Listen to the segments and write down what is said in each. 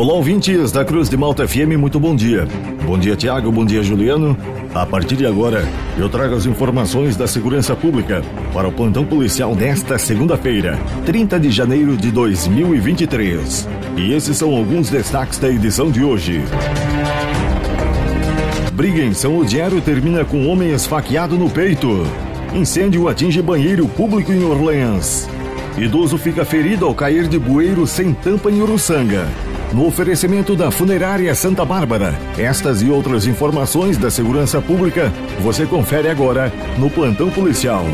Olá, ouvintes da Cruz de Malta FM, muito bom dia. Bom dia, Tiago, bom dia, Juliano. A partir de agora, eu trago as informações da segurança pública para o plantão policial desta segunda-feira, 30 de janeiro de 2023. E esses são alguns destaques da edição de hoje. Briga em São Odiero termina com homem esfaqueado no peito. Incêndio atinge banheiro público em Orleans. Idoso fica ferido ao cair de bueiro sem tampa em Uruçanga. No oferecimento da Funerária Santa Bárbara, estas e outras informações da segurança pública você confere agora no Plantão Policial.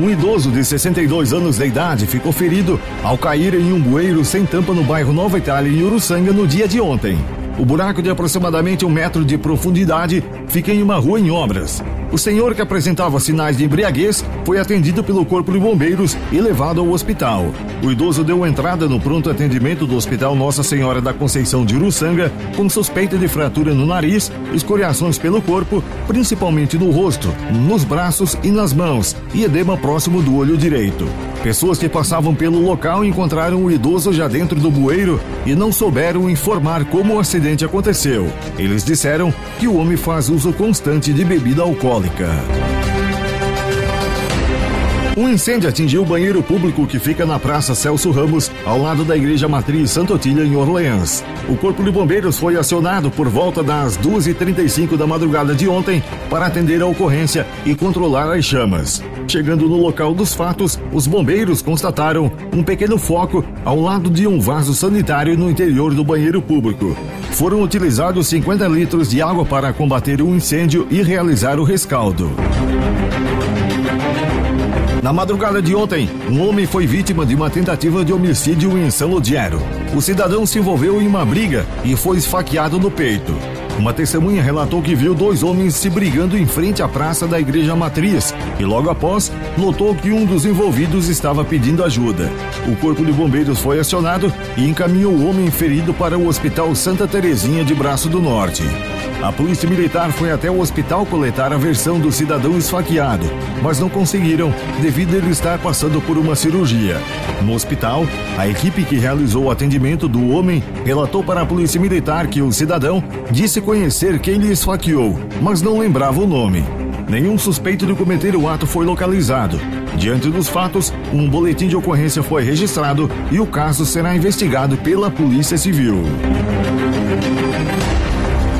Um idoso de 62 anos de idade ficou ferido ao cair em um bueiro sem tampa no bairro Nova Itália, em Uruçanga, no dia de ontem. O buraco de aproximadamente um metro de profundidade fica em uma rua em obras. O senhor que apresentava sinais de embriaguez foi atendido pelo Corpo de Bombeiros e levado ao hospital. O idoso deu entrada no pronto atendimento do Hospital Nossa Senhora da Conceição de Uruçanga com suspeita de fratura no nariz, escoriações pelo corpo, principalmente no rosto, nos braços e nas mãos, e edema próximo do olho direito. Pessoas que passavam pelo local encontraram o idoso já dentro do bueiro e não souberam informar como o acidente aconteceu. Eles disseram que o homem faz uso constante de bebida alcoólica. Um incêndio atingiu o banheiro público que fica na Praça Celso Ramos, ao lado da Igreja Matriz Santo Otília, em Orleans. O Corpo de Bombeiros foi acionado por volta das 2h35 da madrugada de ontem para atender a ocorrência e controlar as chamas. Chegando no local dos fatos, os bombeiros constataram um pequeno foco ao lado de um vaso sanitário no interior do banheiro público. Foram utilizados 50 litros de água para combater o incêndio e realizar o rescaldo. Na madrugada de ontem, um homem foi vítima de uma tentativa de homicídio em São Lodiero. O cidadão se envolveu em uma briga e foi esfaqueado no peito. Uma testemunha relatou que viu dois homens se brigando em frente à praça da Igreja Matriz e logo após notou que um dos envolvidos estava pedindo ajuda. O corpo de bombeiros foi acionado e encaminhou o homem ferido para o Hospital Santa Terezinha de Braço do Norte. A polícia militar foi até o hospital coletar a versão do cidadão esfaqueado, mas não conseguiram devido a ele estar passando por uma cirurgia. No hospital, a equipe que realizou o atendimento do homem relatou para a polícia militar que o cidadão disse conhecer quem lhe esfaqueou, mas não lembrava o nome. Nenhum suspeito de cometer o ato foi localizado. Diante dos fatos, um boletim de ocorrência foi registrado e o caso será investigado pela Polícia Civil.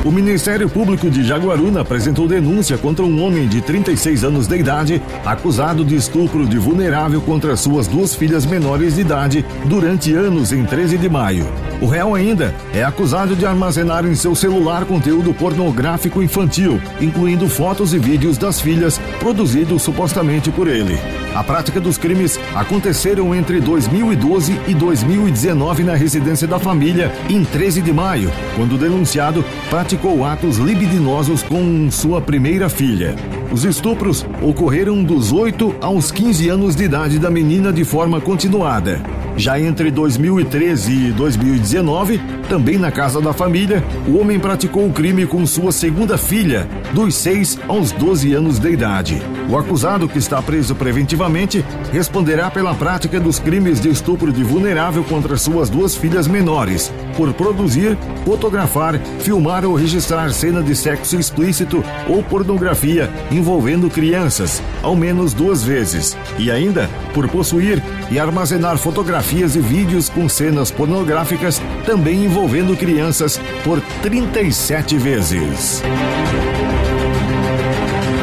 O Ministério Público de Jaguaruna apresentou denúncia contra um homem de 36 anos de idade, acusado de estupro de vulnerável contra suas duas filhas menores de idade durante anos em 13 de maio. O réu ainda é acusado de armazenar em seu celular conteúdo pornográfico infantil, incluindo fotos e vídeos das filhas produzidos supostamente por ele. A prática dos crimes aconteceram entre 2012 e 2019 na residência da família, em 13 de maio, quando o denunciado praticou atos libidinosos com sua primeira filha. Os estupros ocorreram dos 8 aos 15 anos de idade da menina de forma continuada. Já entre 2013 e 2019, também na casa da família, o homem praticou o crime com sua segunda filha, dos 6 aos 12 anos de idade. O acusado, que está preso preventivamente, responderá pela prática dos crimes de estupro de vulnerável contra suas duas filhas menores, por produzir, fotografar, filmar ou registrar cena de sexo explícito ou pornografia envolvendo crianças, ao menos duas vezes, e ainda por possuir e armazenar fotografias e vídeos com cenas pornográficas também envolvendo crianças por 37 vezes.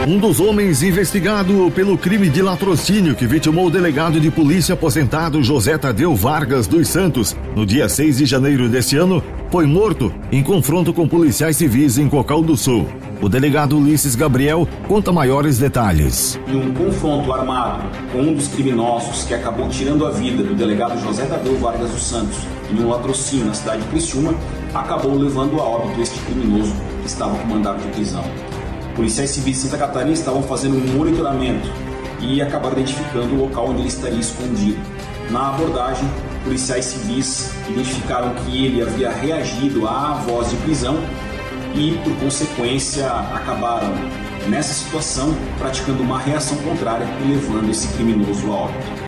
Um dos homens investigado pelo crime de latrocínio que vitimou o delegado de polícia aposentado José Tadeu Vargas dos Santos no dia 6 de janeiro deste ano foi morto em confronto com policiais civis em Cocal do Sul. O delegado Ulisses Gabriel conta maiores detalhes. Em um confronto armado com um dos criminosos que acabou tirando a vida do delegado José Tadeu Vargas dos Santos em um latrocínio na cidade de Criciúma, acabou levando a óbito este criminoso que estava com mandado de prisão policiais civis de Santa Catarina estavam fazendo um monitoramento e acabaram identificando o local onde ele estaria escondido. Na abordagem, policiais civis identificaram que ele havia reagido à voz de prisão e, por consequência, acabaram, nessa situação, praticando uma reação contrária e levando esse criminoso a óbito.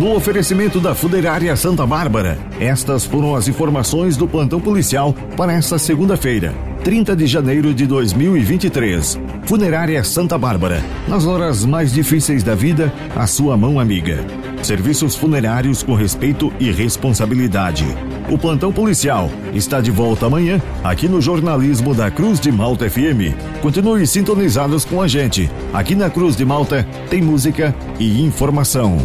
No oferecimento da Funerária Santa Bárbara, estas foram as informações do plantão policial para esta segunda-feira, 30 de janeiro de 2023. Funerária Santa Bárbara, nas horas mais difíceis da vida, a sua mão amiga. Serviços funerários com respeito e responsabilidade. O plantão policial está de volta amanhã aqui no jornalismo da Cruz de Malta FM. Continue sintonizados com a gente. Aqui na Cruz de Malta tem música e informação.